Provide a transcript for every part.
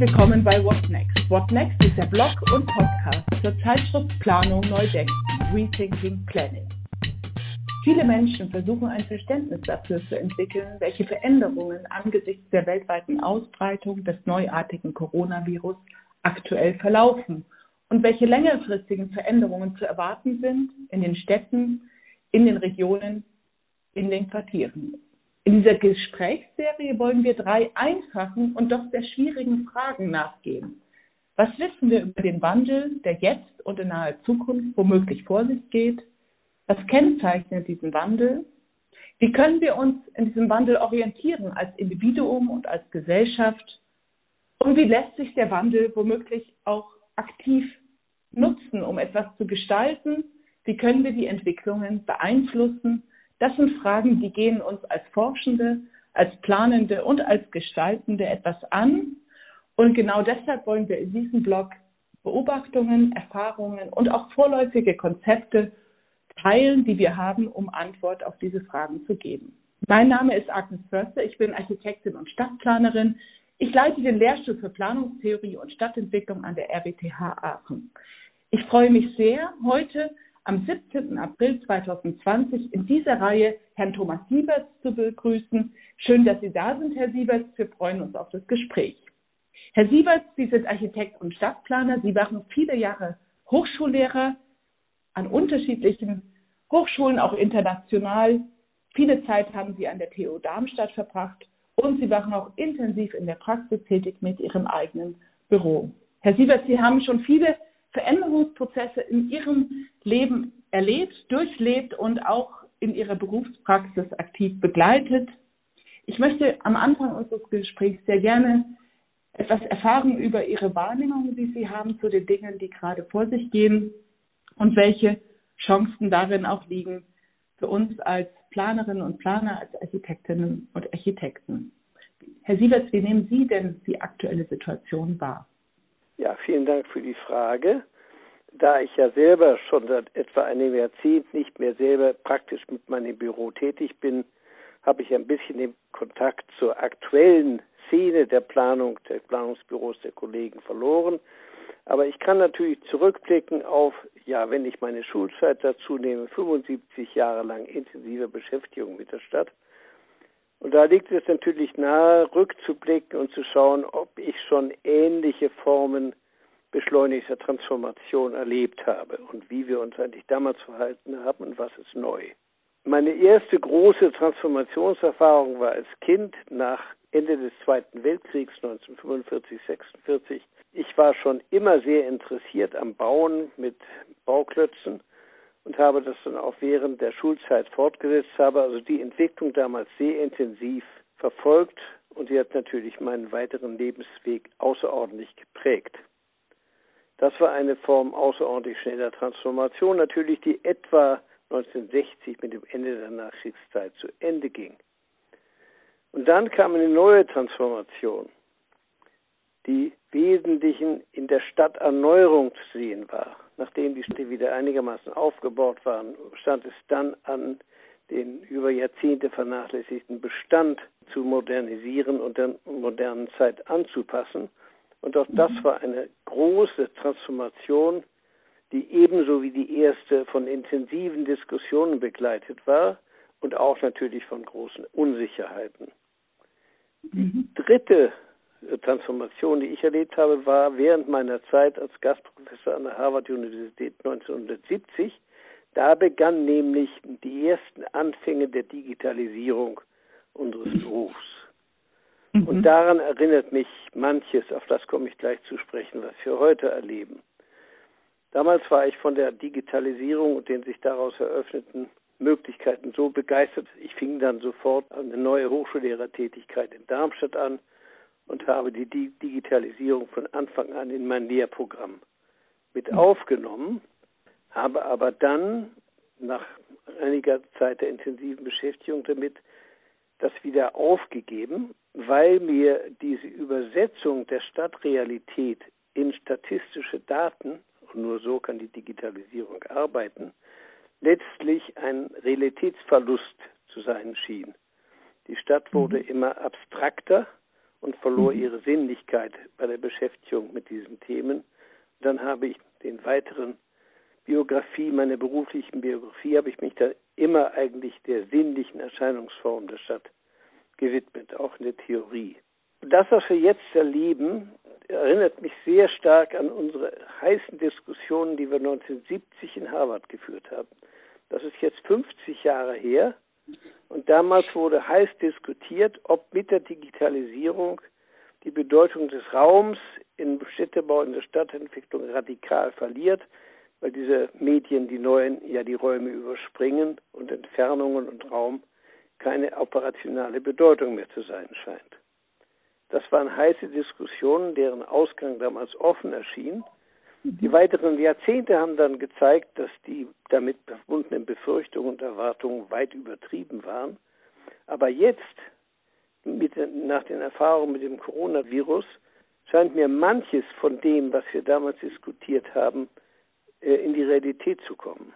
willkommen bei What Next. What Next ist der Blog und Podcast zur Zeitschrift Planung Neudenken, Rethinking Planning. Viele Menschen versuchen ein Verständnis dafür zu entwickeln, welche Veränderungen angesichts der weltweiten Ausbreitung des neuartigen Coronavirus aktuell verlaufen und welche längerfristigen Veränderungen zu erwarten sind in den Städten, in den Regionen, in den Quartieren. In dieser Gesprächsserie wollen wir drei einfachen und doch sehr schwierigen Fragen nachgehen. Was wissen wir über den Wandel, der jetzt und in naher Zukunft womöglich vor sich geht? Was kennzeichnet diesen Wandel? Wie können wir uns in diesem Wandel orientieren als Individuum und als Gesellschaft? Und wie lässt sich der Wandel womöglich auch aktiv nutzen, um etwas zu gestalten? Wie können wir die Entwicklungen beeinflussen? Das sind Fragen, die gehen uns als Forschende, als Planende und als Gestaltende etwas an. Und genau deshalb wollen wir in diesem Blog Beobachtungen, Erfahrungen und auch vorläufige Konzepte teilen, die wir haben, um Antwort auf diese Fragen zu geben. Mein Name ist Agnes Förster, ich bin Architektin und Stadtplanerin. Ich leite den Lehrstuhl für Planungstheorie und Stadtentwicklung an der RWTH Aachen. Ich freue mich sehr, heute am 17. April 2020 in dieser Reihe Herrn Thomas Sieberts zu begrüßen. Schön, dass Sie da sind, Herr Sieberts. Wir freuen uns auf das Gespräch. Herr Sieberts, Sie sind Architekt und Stadtplaner. Sie waren viele Jahre Hochschullehrer an unterschiedlichen Hochschulen, auch international. Viele Zeit haben Sie an der TU Darmstadt verbracht und Sie waren auch intensiv in der Praxis tätig mit Ihrem eigenen Büro. Herr Sieberts, Sie haben schon viele Veränderungsprozesse in ihrem Leben erlebt, durchlebt und auch in ihrer Berufspraxis aktiv begleitet. Ich möchte am Anfang unseres Gesprächs sehr gerne etwas erfahren über Ihre Wahrnehmung, die Sie haben zu den Dingen, die gerade vor sich gehen und welche Chancen darin auch liegen für uns als Planerinnen und Planer, als Architektinnen und Architekten. Herr Sieverts, wie nehmen Sie denn die aktuelle Situation wahr? Ja, vielen Dank für die Frage. Da ich ja selber schon seit etwa einem Jahrzehnt nicht mehr selber praktisch mit meinem Büro tätig bin, habe ich ein bisschen den Kontakt zur aktuellen Szene der Planung, der Planungsbüros der Kollegen verloren. Aber ich kann natürlich zurückblicken auf, ja, wenn ich meine Schulzeit dazu nehme, 75 Jahre lang intensive Beschäftigung mit der Stadt und da liegt es natürlich nahe, rückzublicken und zu schauen, ob ich schon ähnliche Formen beschleunigter Transformation erlebt habe und wie wir uns eigentlich damals verhalten haben und was ist neu. Meine erste große Transformationserfahrung war als Kind nach Ende des Zweiten Weltkriegs 1945, 46. Ich war schon immer sehr interessiert am Bauen mit Bauklötzen und habe das dann auch während der Schulzeit fortgesetzt, habe also die Entwicklung damals sehr intensiv verfolgt und sie hat natürlich meinen weiteren Lebensweg außerordentlich geprägt. Das war eine Form außerordentlich schneller Transformation, natürlich die etwa 1960 mit dem Ende der Nachkriegszeit zu Ende ging. Und dann kam eine neue Transformation, die Wesentlichen in der Stadterneuerung zu sehen war. Nachdem die Städte wieder einigermaßen aufgebaut waren, stand es dann an, den über Jahrzehnte vernachlässigten Bestand zu modernisieren und der modernen Zeit anzupassen. Und auch das mhm. war eine große Transformation, die ebenso wie die erste von intensiven Diskussionen begleitet war und auch natürlich von großen Unsicherheiten. Die mhm. dritte Transformation, die ich erlebt habe, war während meiner Zeit als Gastprofessor an der Harvard-Universität 1970. Da begannen nämlich die ersten Anfänge der Digitalisierung unseres Berufs. Mhm. Und daran erinnert mich manches, auf das komme ich gleich zu sprechen, was wir heute erleben. Damals war ich von der Digitalisierung und den sich daraus eröffneten Möglichkeiten so begeistert. Ich fing dann sofort eine neue Hochschullehrertätigkeit in Darmstadt an und habe die Digitalisierung von Anfang an in mein Lehrprogramm mit hm. aufgenommen, habe aber dann nach einiger Zeit der intensiven Beschäftigung damit das wieder aufgegeben, weil mir diese Übersetzung der Stadtrealität in statistische Daten, und nur so kann die Digitalisierung arbeiten, letztlich ein Realitätsverlust zu sein schien. Die Stadt wurde mhm. immer abstrakter und verlor ihre Sinnlichkeit bei der Beschäftigung mit diesen Themen. Dann habe ich den weiteren Biografie, meiner beruflichen Biografie, habe ich mich da immer eigentlich der sinnlichen Erscheinungsform der Stadt gewidmet, auch in der Theorie. Das, was wir jetzt erleben, erinnert mich sehr stark an unsere heißen Diskussionen, die wir 1970 in Harvard geführt haben. Das ist jetzt 50 Jahre her. Und damals wurde heiß diskutiert, ob mit der Digitalisierung die Bedeutung des Raums im Städtebau, in der Stadtentwicklung radikal verliert, weil diese Medien, die neuen, ja die Räume überspringen und Entfernungen und Raum keine operationale Bedeutung mehr zu sein scheint. Das waren heiße Diskussionen, deren Ausgang damals offen erschien. Die weiteren Jahrzehnte haben dann gezeigt, dass die damit verbundenen Befürchtungen und Erwartungen weit übertrieben waren. Aber jetzt, mit, nach den Erfahrungen mit dem Coronavirus, scheint mir manches von dem, was wir damals diskutiert haben, äh, in die Realität zu kommen.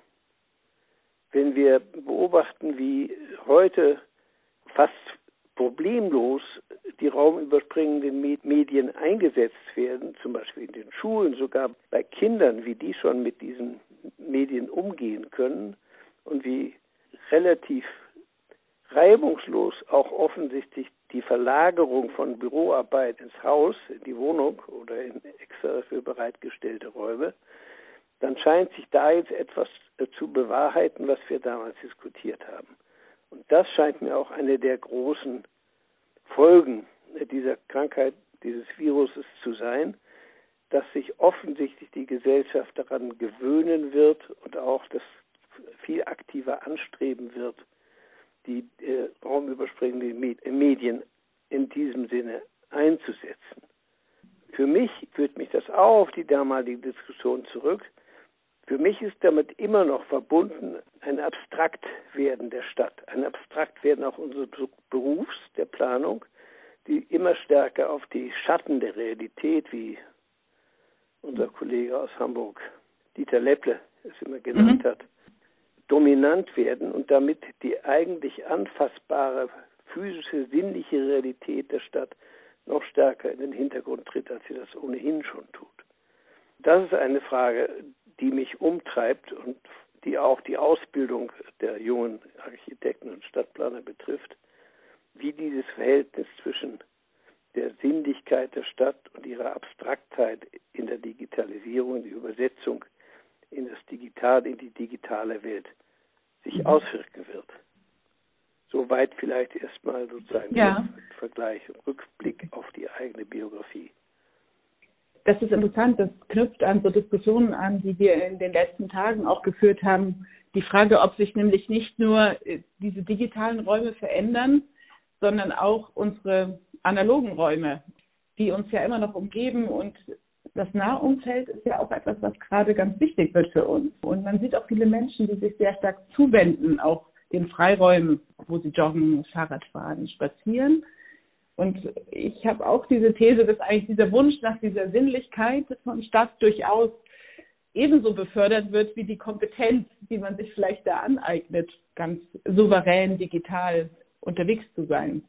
Wenn wir beobachten, wie heute fast problemlos die raumüberspringenden Medien eingesetzt werden, zum Beispiel in den Schulen, sogar bei Kindern, wie die schon mit diesen Medien umgehen können und wie relativ reibungslos auch offensichtlich die Verlagerung von Büroarbeit ins Haus, in die Wohnung oder in extra dafür bereitgestellte Räume, dann scheint sich da jetzt etwas zu bewahrheiten, was wir damals diskutiert haben. Und das scheint mir auch eine der großen Folgen dieser Krankheit, dieses Viruses zu sein, dass sich offensichtlich die Gesellschaft daran gewöhnen wird und auch das viel aktiver anstreben wird, die äh, raumüberspringenden Medien in diesem Sinne einzusetzen. Für mich führt mich das auch auf die damalige Diskussion zurück, für mich ist damit immer noch verbunden ein Abstraktwerden der Stadt, ein Abstraktwerden auch unseres Berufs, der Planung, die immer stärker auf die Schatten der Realität, wie unser Kollege aus Hamburg, Dieter Lepple, es immer genannt mhm. hat, dominant werden und damit die eigentlich anfassbare physische, sinnliche Realität der Stadt noch stärker in den Hintergrund tritt, als sie das ohnehin schon tut. Das ist eine Frage, die mich umtreibt und die auch die Ausbildung der jungen Architekten und Stadtplaner betrifft, wie dieses Verhältnis zwischen der Sinnlichkeit der Stadt und ihrer Abstraktheit in der Digitalisierung, in die Übersetzung in das Digitale, in die digitale Welt sich mhm. auswirken wird. Soweit vielleicht erstmal sozusagen ja. Vergleich und Rückblick auf die eigene Biografie das ist interessant, das knüpft an so Diskussionen an, die wir in den letzten Tagen auch geführt haben. Die Frage, ob sich nämlich nicht nur äh, diese digitalen Räume verändern, sondern auch unsere analogen Räume, die uns ja immer noch umgeben und das Nahumfeld ist ja auch etwas, was gerade ganz wichtig wird für uns. Und man sieht auch viele Menschen, die sich sehr stark zuwenden, auch den Freiräumen, wo sie joggen, Fahrrad fahren, spazieren. Und ich habe auch diese These, dass eigentlich dieser Wunsch nach dieser Sinnlichkeit von Stadt durchaus ebenso befördert wird wie die Kompetenz, die man sich vielleicht da aneignet, ganz souverän digital unterwegs zu sein.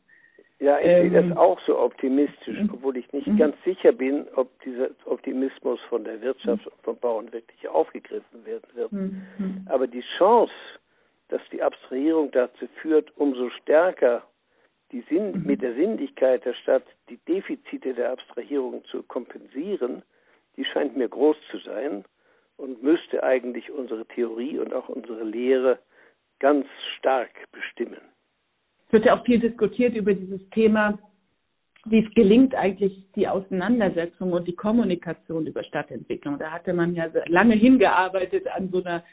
Ja, ich ähm, sehe das auch so optimistisch, mhm. obwohl ich nicht mhm. ganz sicher bin, ob dieser Optimismus von der Wirtschaft und vom Bauern wirklich aufgegriffen werden wird. Mhm. Aber die Chance, dass die Abstrahierung dazu führt, umso stärker die Sinn, mhm. mit der Sinnlichkeit der Stadt die Defizite der Abstrahierung zu kompensieren, die scheint mir groß zu sein und müsste eigentlich unsere Theorie und auch unsere Lehre ganz stark bestimmen. Es wird ja auch viel diskutiert über dieses Thema, wie es gelingt eigentlich die Auseinandersetzung und die Kommunikation über Stadtentwicklung. Da hatte man ja lange hingearbeitet an so einer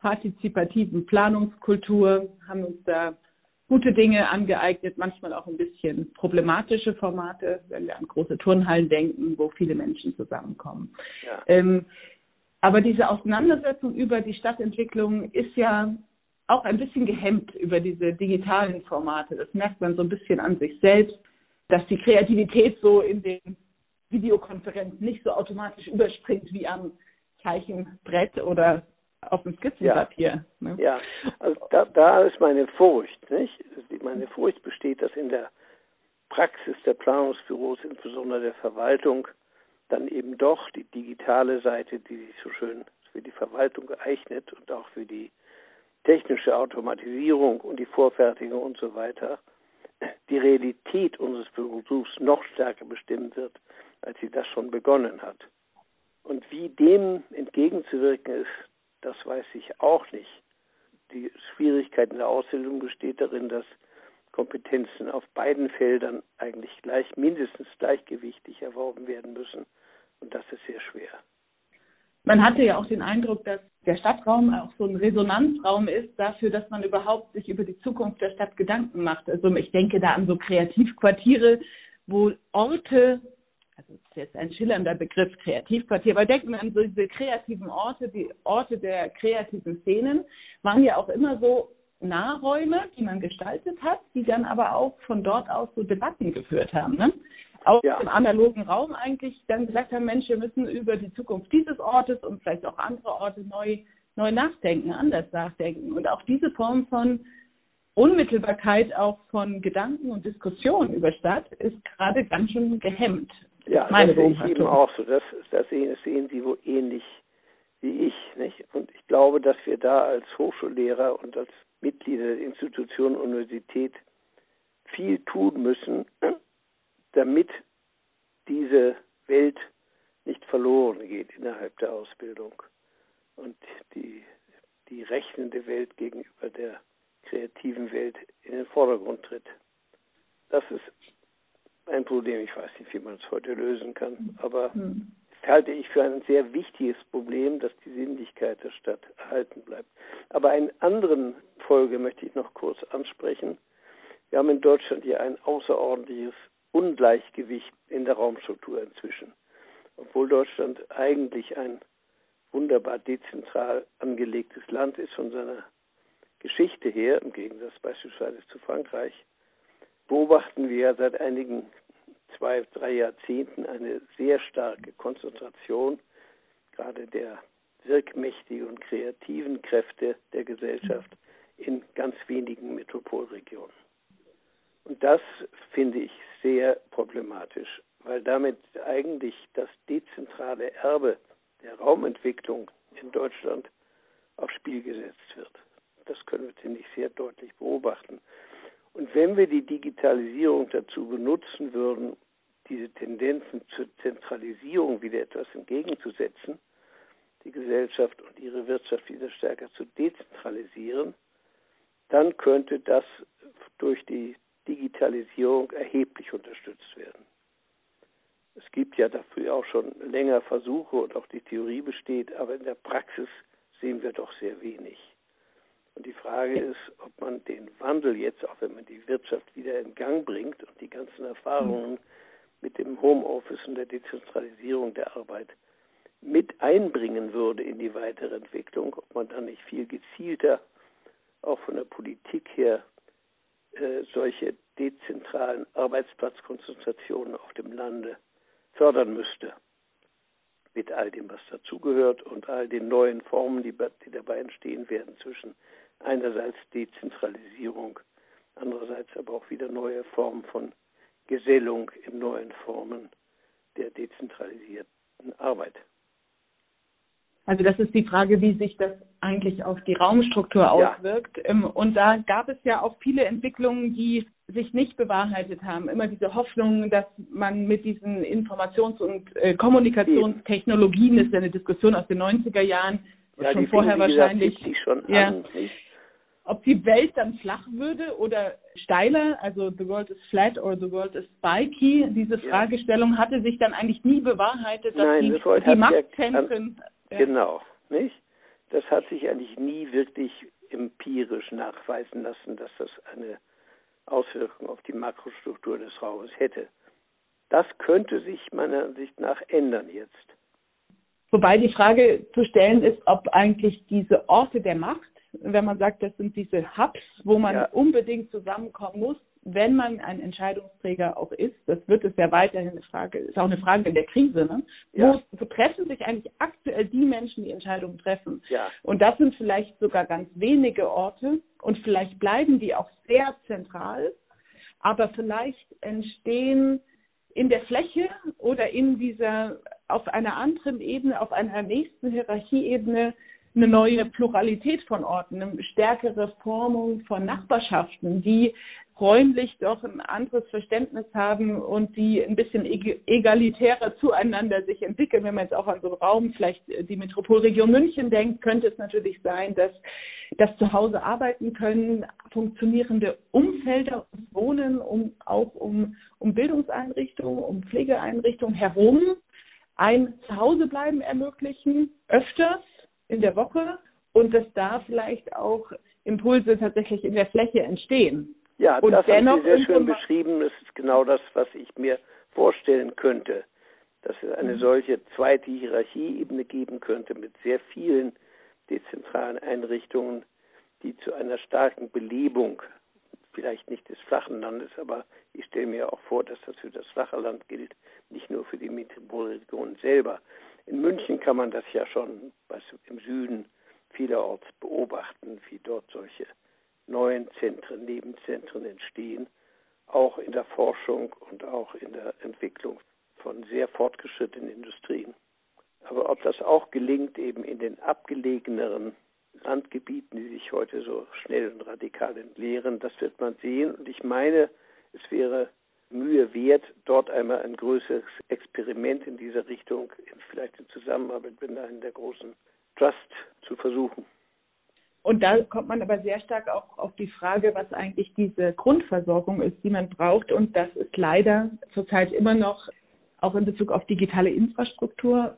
partizipativen Planungskultur, haben uns da gute Dinge angeeignet, manchmal auch ein bisschen problematische Formate, wenn wir an große Turnhallen denken, wo viele Menschen zusammenkommen. Ja. Ähm, aber diese Auseinandersetzung über die Stadtentwicklung ist ja auch ein bisschen gehemmt über diese digitalen Formate. Das merkt man so ein bisschen an sich selbst, dass die Kreativität so in den Videokonferenzen nicht so automatisch überspringt wie am Zeichenbrett oder auf dem Skizzenpapier. Ja, ne? ja. also da, da ist meine Furcht, nicht? Meine Furcht besteht, dass in der Praxis der Planungsbüros, insbesondere der Verwaltung, dann eben doch die digitale Seite, die sich so schön für die Verwaltung geeignet und auch für die technische Automatisierung und die Vorfertigung und so weiter, die Realität unseres Berufs noch stärker bestimmen wird, als sie das schon begonnen hat. Und wie dem entgegenzuwirken ist, das weiß ich auch nicht. Die Schwierigkeit in der Ausbildung besteht darin, dass Kompetenzen auf beiden Feldern eigentlich gleich, mindestens gleichgewichtig erworben werden müssen. Und das ist sehr schwer. Man hatte ja auch den Eindruck, dass der Stadtraum auch so ein Resonanzraum ist dafür, dass man überhaupt sich über die Zukunft der Stadt Gedanken macht. Also ich denke da an so Kreativquartiere, wo Orte, jetzt ein schillernder Begriff Kreativquartier, aber denken wir an so diese kreativen Orte, die Orte der kreativen Szenen, waren ja auch immer so Nahräume, die man gestaltet hat, die dann aber auch von dort aus so Debatten geführt haben. Ne? Auch ja. im analogen Raum eigentlich dann gesagt haben, Mensch, wir müssen über die Zukunft dieses Ortes und vielleicht auch andere Orte neu, neu nachdenken, anders nachdenken. Und auch diese Form von Unmittelbarkeit auch von Gedanken und Diskussionen über Stadt ist gerade ganz schön gehemmt. Ja, meine das sehe ich eben auch so. Das, das sehen, das sehen Sie wohl ähnlich wie ich. Nicht? Und ich glaube, dass wir da als Hochschullehrer und als Mitglieder der Institution Universität viel tun müssen, damit diese Welt nicht verloren geht innerhalb der Ausbildung und die, die rechnende Welt gegenüber der kreativen Welt in den Vordergrund tritt. Das ist ein Problem. Ich weiß nicht, wie man es heute lösen kann, aber hm halte ich für ein sehr wichtiges Problem, dass die Sinnlichkeit der Stadt erhalten bleibt. Aber eine andere Folge möchte ich noch kurz ansprechen. Wir haben in Deutschland hier ein außerordentliches Ungleichgewicht in der Raumstruktur inzwischen. Obwohl Deutschland eigentlich ein wunderbar dezentral angelegtes Land ist von seiner Geschichte her, im Gegensatz beispielsweise zu Frankreich, beobachten wir seit einigen zwei, drei Jahrzehnten eine sehr starke Konzentration gerade der wirkmächtigen und kreativen Kräfte der Gesellschaft in ganz wenigen Metropolregionen. Und das finde ich sehr problematisch, weil damit eigentlich das dezentrale Erbe der Raumentwicklung in Deutschland aufs Spiel gesetzt wird. Das können wir, finde ich, sehr deutlich beobachten. Und wenn wir die Digitalisierung dazu benutzen würden, diese Tendenzen zur Zentralisierung wieder etwas entgegenzusetzen, die Gesellschaft und ihre Wirtschaft wieder stärker zu dezentralisieren, dann könnte das durch die Digitalisierung erheblich unterstützt werden. Es gibt ja dafür auch schon länger Versuche und auch die Theorie besteht, aber in der Praxis sehen wir doch sehr wenig. Und die Frage ist, ob man den Wandel jetzt, auch wenn man die Wirtschaft wieder in Gang bringt und die ganzen Erfahrungen mit dem Homeoffice und der Dezentralisierung der Arbeit mit einbringen würde in die weitere Entwicklung, ob man dann nicht viel gezielter auch von der Politik her äh, solche dezentralen Arbeitsplatzkonzentrationen auf dem Lande fördern müsste. Mit all dem, was dazugehört und all den neuen Formen, die, die dabei entstehen werden zwischen einerseits Dezentralisierung, andererseits aber auch wieder neue Formen von Gesellung in neuen Formen der dezentralisierten Arbeit. Also das ist die Frage, wie sich das eigentlich auf die Raumstruktur auswirkt. Ja. Ähm, und da gab es ja auch viele Entwicklungen, die sich nicht bewahrheitet haben. Immer diese Hoffnung, dass man mit diesen Informations- und äh, Kommunikationstechnologien, das ist ja eine Diskussion aus den 90er Jahren, ja, schon vorher wahrscheinlich. Gesagt, schon ja, an, ob die Welt dann flach würde oder steiler, also the world is flat or the world is spiky, diese Fragestellung hatte sich dann eigentlich nie bewahrheitet, dass Nein, die, das die Machtzentren. Ja, genau, nicht? Das hat sich eigentlich nie wirklich empirisch nachweisen lassen, dass das eine Auswirkung auf die Makrostruktur des Raumes hätte. Das könnte sich meiner Ansicht nach ändern jetzt. Wobei die Frage zu stellen ist, ob eigentlich diese Orte der Macht wenn man sagt, das sind diese Hubs, wo man ja. unbedingt zusammenkommen muss, wenn man ein Entscheidungsträger auch ist, das wird es ja weiterhin eine Frage, ist auch eine Frage in der Krise, ne? Ja. Wo, wo treffen sich eigentlich aktuell die Menschen, die Entscheidungen treffen? Ja. Und das sind vielleicht sogar ganz wenige Orte und vielleicht bleiben die auch sehr zentral, aber vielleicht entstehen in der Fläche oder in dieser, auf einer anderen Ebene, auf einer nächsten Hierarchieebene eine neue Pluralität von Orten, eine stärkere Formung von Nachbarschaften, die räumlich doch ein anderes Verständnis haben und die ein bisschen egalitärer zueinander sich entwickeln. Wenn man jetzt auch an so einen Raum, vielleicht die Metropolregion München denkt, könnte es natürlich sein, dass das zu Hause arbeiten können, funktionierende Umfelder ums Wohnen, um, auch um, um Bildungseinrichtungen, um Pflegeeinrichtungen herum ein Zuhausebleiben ermöglichen, öfters in der Woche und dass da vielleicht auch Impulse tatsächlich in der Fläche entstehen. Ja, und das dennoch haben Sie sehr schön beschrieben. Das ist genau das, was ich mir vorstellen könnte, dass es eine mhm. solche zweite Hierarchieebene geben könnte mit sehr vielen dezentralen Einrichtungen, die zu einer starken Belebung, vielleicht nicht des flachen Landes, aber ich stelle mir auch vor, dass das für das flache Land gilt, nicht nur für die Metropolregion selber. In München kann man das ja schon im Süden vielerorts beobachten, wie dort solche neuen Zentren, Nebenzentren entstehen, auch in der Forschung und auch in der Entwicklung von sehr fortgeschrittenen Industrien. Aber ob das auch gelingt, eben in den abgelegeneren Randgebieten, die sich heute so schnell und radikal entleeren, das wird man sehen. Und ich meine, es wäre Mühe wert, dort einmal ein größeres Experiment in dieser Richtung, vielleicht in Zusammenarbeit mit einem der großen Trust zu versuchen. Und da kommt man aber sehr stark auch auf die Frage, was eigentlich diese Grundversorgung ist, die man braucht. Und das ist leider zurzeit immer noch auch in Bezug auf digitale Infrastruktur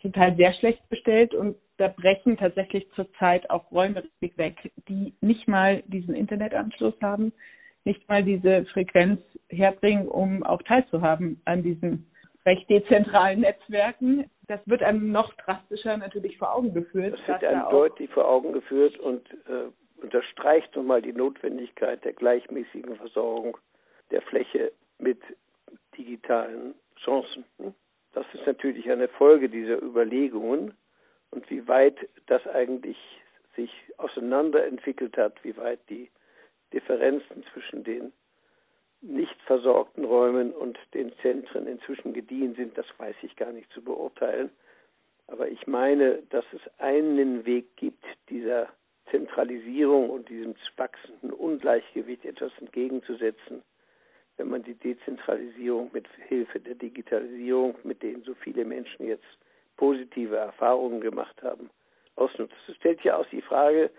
zum Teil sehr schlecht bestellt. Und da brechen tatsächlich zurzeit auch Räume weg, die nicht mal diesen Internetanschluss haben, nicht mal diese Frequenz herbringen, um auch teilzuhaben an diesen recht dezentralen Netzwerken. Das wird einem noch drastischer natürlich vor Augen geführt. Das wird einem deutlich vor Augen geführt und äh, unterstreicht nochmal die Notwendigkeit der gleichmäßigen Versorgung der Fläche mit digitalen Chancen. Das ist natürlich eine Folge dieser Überlegungen und wie weit das eigentlich sich auseinanderentwickelt hat, wie weit die Differenzen zwischen den nicht versorgten Räumen und den Zentren inzwischen gediehen sind, das weiß ich gar nicht zu beurteilen. Aber ich meine, dass es einen Weg gibt, dieser Zentralisierung und diesem wachsenden Ungleichgewicht etwas entgegenzusetzen, wenn man die Dezentralisierung mit Hilfe der Digitalisierung, mit denen so viele Menschen jetzt positive Erfahrungen gemacht haben, ausnutzt. Es stellt ja auch die Frage,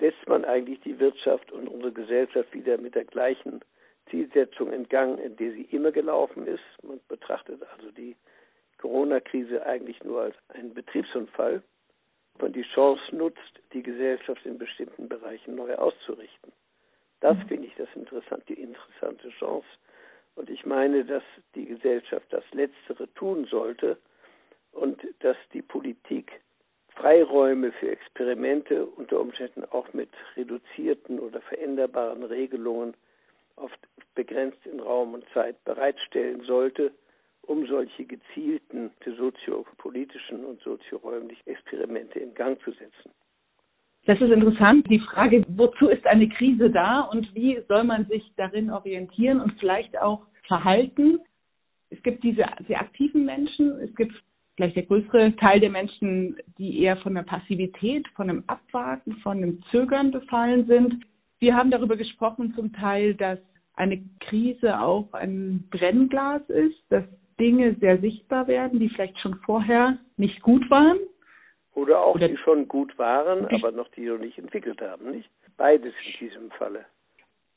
setzt man eigentlich die Wirtschaft und unsere Gesellschaft wieder mit der gleichen Zielsetzung in Gang, in der sie immer gelaufen ist. Man betrachtet also die Corona-Krise eigentlich nur als einen Betriebsunfall. Man die Chance nutzt, die Gesellschaft in bestimmten Bereichen neu auszurichten. Das mhm. finde ich das interessant, die interessante Chance. Und ich meine, dass die Gesellschaft das Letztere tun sollte und dass die Politik Freiräume für Experimente unter Umständen auch mit reduzierten oder veränderbaren Regelungen oft begrenzt in Raum und Zeit bereitstellen sollte, um solche gezielten soziopolitischen und sozioräumlichen Experimente in Gang zu setzen. Das ist interessant. Die Frage, wozu ist eine Krise da und wie soll man sich darin orientieren und vielleicht auch verhalten? Es gibt diese sehr aktiven Menschen, es gibt vielleicht der größere Teil der Menschen, die eher von der Passivität, von einem Abwarten, von einem Zögern befallen sind. Wir haben darüber gesprochen zum Teil, dass eine Krise auch ein Brennglas ist, dass Dinge sehr sichtbar werden, die vielleicht schon vorher nicht gut waren. Oder auch Oder die schon gut waren, aber noch die noch nicht entwickelt haben, nicht? Beides in diesem Falle.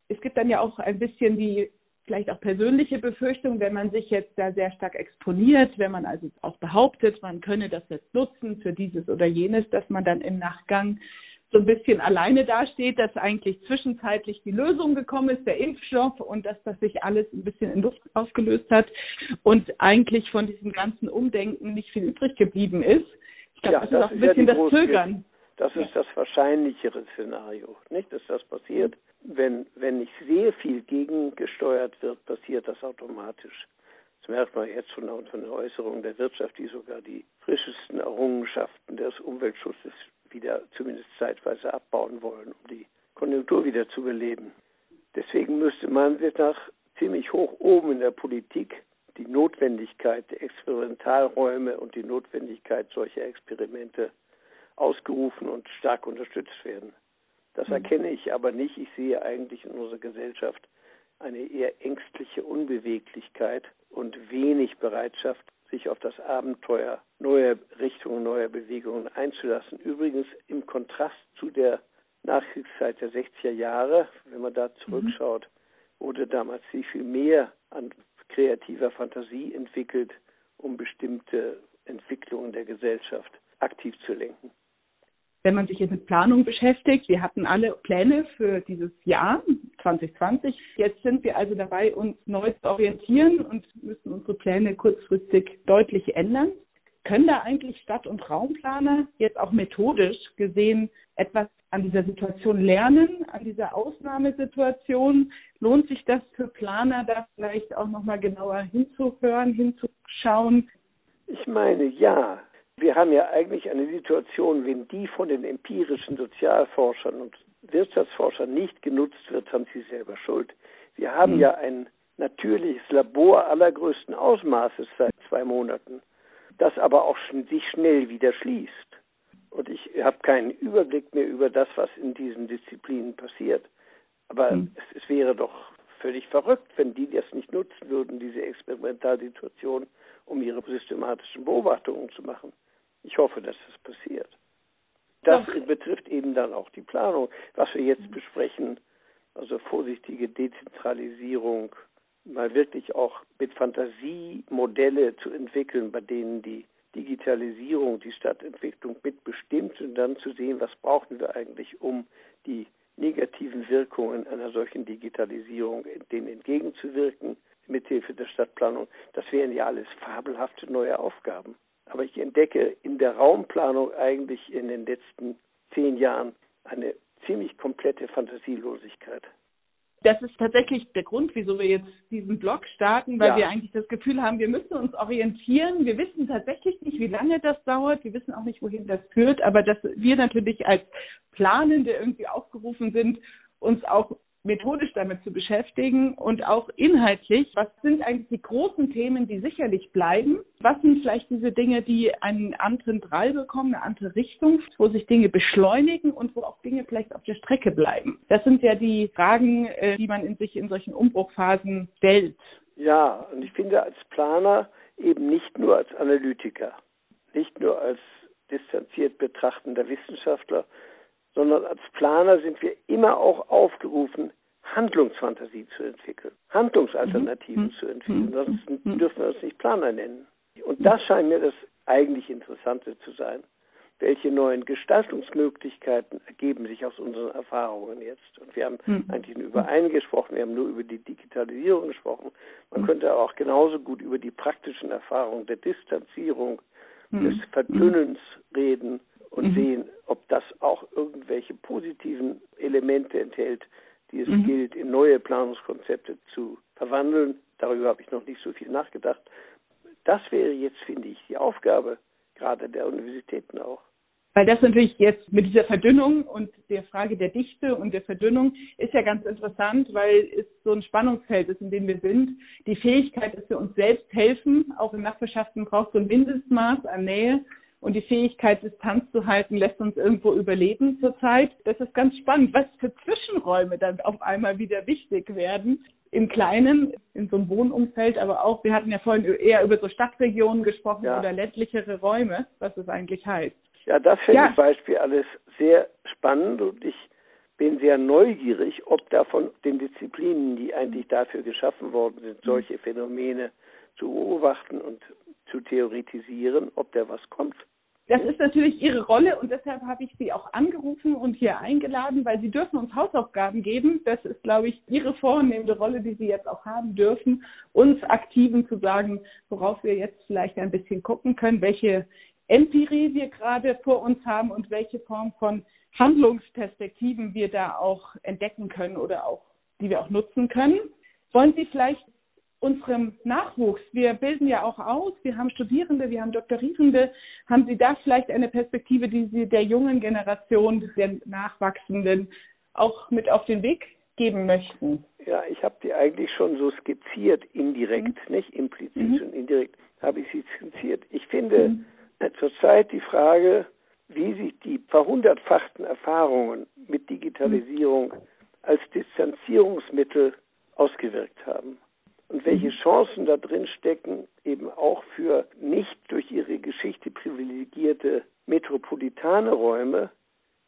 Es gibt dann ja auch ein bisschen die vielleicht auch persönliche Befürchtung, wenn man sich jetzt da sehr stark exponiert, wenn man also auch behauptet, man könne das jetzt nutzen für dieses oder jenes, dass man dann im Nachgang so ein bisschen alleine dasteht, dass eigentlich zwischenzeitlich die Lösung gekommen ist, der Impfstoff und dass das sich alles ein bisschen in Luft aufgelöst hat und eigentlich von diesem ganzen Umdenken nicht viel übrig geblieben ist. Ich glaube, ja, das, das, ist auch ein bisschen das Zögern. Das ist das wahrscheinlichere Szenario, nicht, dass das passiert. Wenn, wenn nicht sehr viel gegengesteuert wird, passiert das automatisch. Das merkt man jetzt schon von der Äußerung der Wirtschaft, die sogar die frischesten Errungenschaften des Umweltschutzes wieder zumindest zeitweise abbauen wollen, um die Konjunktur wieder zu beleben. Deswegen müsste man sich nach ziemlich hoch oben in der Politik die Notwendigkeit der Experimentalräume und die Notwendigkeit solcher Experimente ausgerufen und stark unterstützt werden. Das mhm. erkenne ich aber nicht. Ich sehe eigentlich in unserer Gesellschaft eine eher ängstliche Unbeweglichkeit und wenig Bereitschaft, sich auf das Abenteuer neuer Richtungen, neuer Bewegungen einzulassen. Übrigens im Kontrast zu der Nachkriegszeit der 60er Jahre, wenn man da zurückschaut, mhm. wurde damals viel, viel mehr an kreativer Fantasie entwickelt, um bestimmte Entwicklungen der Gesellschaft aktiv zu lenken wenn man sich jetzt mit Planung beschäftigt, wir hatten alle Pläne für dieses Jahr 2020. Jetzt sind wir also dabei, uns neu zu orientieren und müssen unsere Pläne kurzfristig deutlich ändern. Können da eigentlich Stadt- und Raumplaner jetzt auch methodisch gesehen etwas an dieser Situation lernen, an dieser Ausnahmesituation? Lohnt sich das für Planer, da vielleicht auch nochmal genauer hinzuhören, hinzuschauen? Ich meine, ja. Wir haben ja eigentlich eine Situation, wenn die von den empirischen Sozialforschern und Wirtschaftsforschern nicht genutzt wird, haben sie selber Schuld. Wir haben mhm. ja ein natürliches Labor allergrößten Ausmaßes seit zwei Monaten, das aber auch sich schnell wieder schließt. Und ich habe keinen Überblick mehr über das, was in diesen Disziplinen passiert. Aber mhm. es, es, wäre doch völlig verrückt, wenn die das nicht nutzen würden, diese Experimentalsituation, um ihre systematischen Beobachtungen zu machen. Ich hoffe, dass das passiert. Das Doch. betrifft eben dann auch die Planung, was wir jetzt besprechen, also vorsichtige Dezentralisierung, mal wirklich auch mit Fantasie Modelle zu entwickeln, bei denen die Digitalisierung, die Stadtentwicklung mitbestimmt und dann zu sehen, was brauchen wir eigentlich, um die negativen Wirkungen einer solchen Digitalisierung denen entgegenzuwirken, mithilfe der Stadtplanung. Das wären ja alles fabelhafte neue Aufgaben. Aber ich entdecke in der Raumplanung eigentlich in den letzten zehn Jahren eine ziemlich komplette Fantasielosigkeit. Das ist tatsächlich der Grund, wieso wir jetzt diesen Blog starten, weil ja. wir eigentlich das Gefühl haben, wir müssen uns orientieren. Wir wissen tatsächlich nicht, wie lange das dauert. Wir wissen auch nicht, wohin das führt. Aber dass wir natürlich als Planende irgendwie aufgerufen sind, uns auch methodisch damit zu beschäftigen und auch inhaltlich, was sind eigentlich die großen Themen, die sicherlich bleiben? Was sind vielleicht diese Dinge, die einen anderen Drall bekommen, eine andere Richtung, wo sich Dinge beschleunigen und wo auch Dinge vielleicht auf der Strecke bleiben? Das sind ja die Fragen, äh, die man in sich in solchen Umbruchphasen stellt. Ja, und ich finde als Planer eben nicht nur als Analytiker, nicht nur als distanziert betrachtender Wissenschaftler, sondern als Planer sind wir immer auch aufgerufen, Handlungsfantasie zu entwickeln, Handlungsalternativen mhm. zu entwickeln. Mhm. Sonst mhm. dürfen wir uns nicht Planer nennen. Und das scheint mir das eigentlich Interessante zu sein. Welche neuen Gestaltungsmöglichkeiten ergeben sich aus unseren Erfahrungen jetzt? Und wir haben mhm. eigentlich nur über eine gesprochen, wir haben nur über die Digitalisierung gesprochen. Man mhm. könnte auch genauso gut über die praktischen Erfahrungen der Distanzierung, des Verdünnens reden und mhm. sehen, ob das auch irgendwelche positiven Elemente enthält, die es mhm. gilt, in neue Planungskonzepte zu verwandeln. Darüber habe ich noch nicht so viel nachgedacht. Das wäre jetzt, finde ich, die Aufgabe gerade der Universitäten auch. Weil das natürlich jetzt mit dieser Verdünnung und der Frage der Dichte und der Verdünnung ist ja ganz interessant, weil es so ein Spannungsfeld ist, in dem wir sind. Die Fähigkeit, dass wir uns selbst helfen, auch in Nachbarschaften braucht so ein Mindestmaß an Nähe und die Fähigkeit, Distanz zu halten, lässt uns irgendwo überleben zurzeit. Das ist ganz spannend, was für Zwischenräume dann auf einmal wieder wichtig werden. Im Kleinen, in so einem Wohnumfeld, aber auch, wir hatten ja vorhin eher über so Stadtregionen gesprochen ja. oder ländlichere Räume, was es eigentlich heißt. Ja, das finde ja. ich Beispiel alles sehr spannend und ich bin sehr neugierig, ob da von den Disziplinen, die eigentlich dafür geschaffen worden sind, solche Phänomene zu beobachten und zu theoretisieren, ob da was kommt. Das ist natürlich Ihre Rolle und deshalb habe ich Sie auch angerufen und hier eingeladen, weil Sie dürfen uns Hausaufgaben geben. Das ist, glaube ich, Ihre vornehmende Rolle, die Sie jetzt auch haben dürfen, uns Aktiven zu sagen, worauf wir jetzt vielleicht ein bisschen gucken können, welche Empirie wir gerade vor uns haben und welche Form von Handlungsperspektiven wir da auch entdecken können oder auch, die wir auch nutzen können. Wollen Sie vielleicht unserem Nachwuchs, wir bilden ja auch aus, wir haben Studierende, wir haben Doktorierende, haben Sie da vielleicht eine Perspektive, die Sie der jungen Generation, der Nachwachsenden auch mit auf den Weg geben möchten? Ja, ich habe die eigentlich schon so skizziert, indirekt, mhm. nicht implizit, mhm. sondern indirekt habe ich sie skizziert. Ich finde mhm. zurzeit die Frage, wie sich die verhundertfachten Erfahrungen mit Digitalisierung mhm. als Distanzierungsmittel ausgewirkt haben und welche mhm. Chancen da drin stecken, eben auch für nicht durch ihre Geschichte privilegierte metropolitane Räume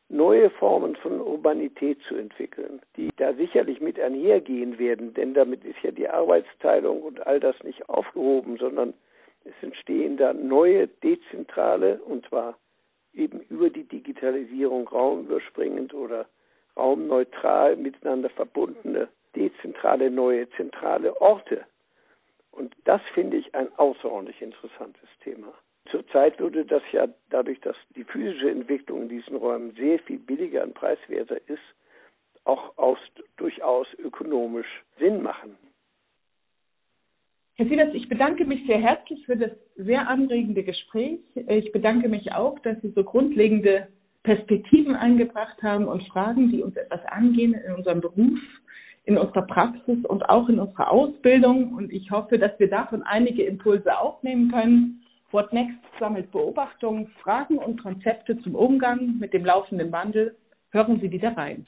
neue Formen von Urbanität zu entwickeln, die da sicherlich mit einhergehen werden, denn damit ist ja die Arbeitsteilung und all das nicht aufgehoben, sondern es entstehen da neue dezentrale und zwar eben über die Digitalisierung raumüberspringend oder raumneutral miteinander verbundene dezentrale neue zentrale Orte. Und das finde ich ein außerordentlich interessantes Thema. Zurzeit würde das ja dadurch, dass die physische Entwicklung in diesen Räumen sehr viel billiger und preiswerter ist, auch aus, durchaus ökonomisch Sinn machen. Herr Sievers, ich bedanke mich sehr herzlich für das sehr anregende Gespräch. Ich bedanke mich auch, dass Sie so grundlegende Perspektiven eingebracht haben und Fragen, die uns etwas angehen in unserem Beruf, in unserer Praxis und auch in unserer Ausbildung. Und ich hoffe, dass wir davon einige Impulse aufnehmen können What Next sammelt Beobachtungen, Fragen und Konzepte zum Umgang mit dem laufenden Wandel. Hören Sie wieder rein.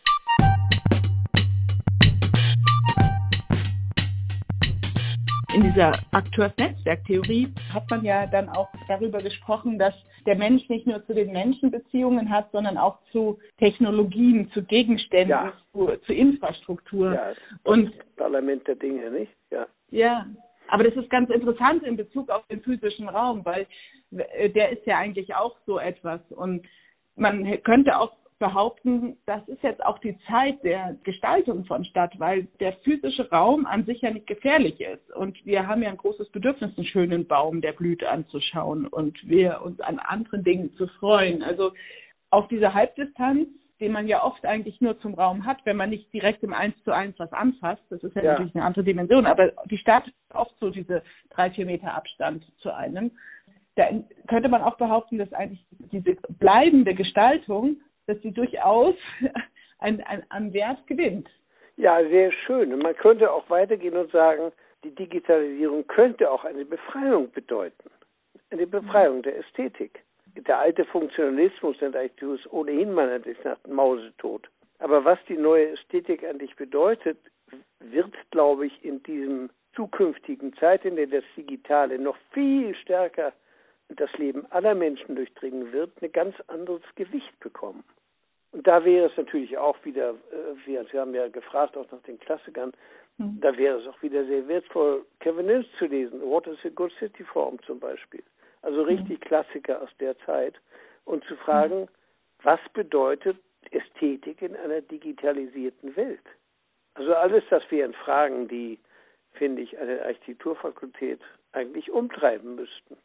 In dieser Akteursnetzwerktheorie hat man ja dann auch darüber gesprochen, dass der Mensch nicht nur zu den Menschen Beziehungen hat, sondern auch zu Technologien, zu Gegenständen, ja. zu, zu, Infrastruktur. Ja, und Parlament der Dinge, nicht? Ja. Ja, aber das ist ganz interessant in Bezug auf den physischen Raum, weil äh, der ist ja eigentlich auch so etwas. Und man könnte auch behaupten, das ist jetzt auch die Zeit der Gestaltung von Stadt, weil der physische Raum an sich ja nicht gefährlich ist. Und wir haben ja ein großes Bedürfnis, einen schönen Baum, der blüht, anzuschauen und wir uns an anderen Dingen zu freuen. Also auf diese Halbdistanz den man ja oft eigentlich nur zum Raum hat, wenn man nicht direkt im Eins zu eins was anfasst. Das ist ja, ja. natürlich eine andere Dimension, aber die Stadt hat oft so diese drei, vier Meter Abstand zu einem. Da könnte man auch behaupten, dass eigentlich diese bleibende Gestaltung, dass sie durchaus ein, ein, an Wert gewinnt. Ja, sehr schön. Und man könnte auch weitergehen und sagen, die Digitalisierung könnte auch eine Befreiung bedeuten. Eine Befreiung der Ästhetik der alte Funktionalismus nennt eigentlich ohnehin mal ist nach Mausetod. Aber was die neue Ästhetik eigentlich bedeutet, wird, glaube ich, in diesem zukünftigen Zeit, in der das Digitale noch viel stärker das Leben aller Menschen durchdringen wird, ein ganz anderes Gewicht bekommen. Und da wäre es natürlich auch wieder, äh, Sie haben ja gefragt auch nach den Klassikern, mhm. da wäre es auch wieder sehr wertvoll, Kevin Mills zu lesen, What is a Good City Form zum Beispiel also richtig Klassiker aus der Zeit, und zu fragen, was bedeutet Ästhetik in einer digitalisierten Welt? Also alles das wären Fragen, die, finde ich, eine Architekturfakultät eigentlich umtreiben müssten.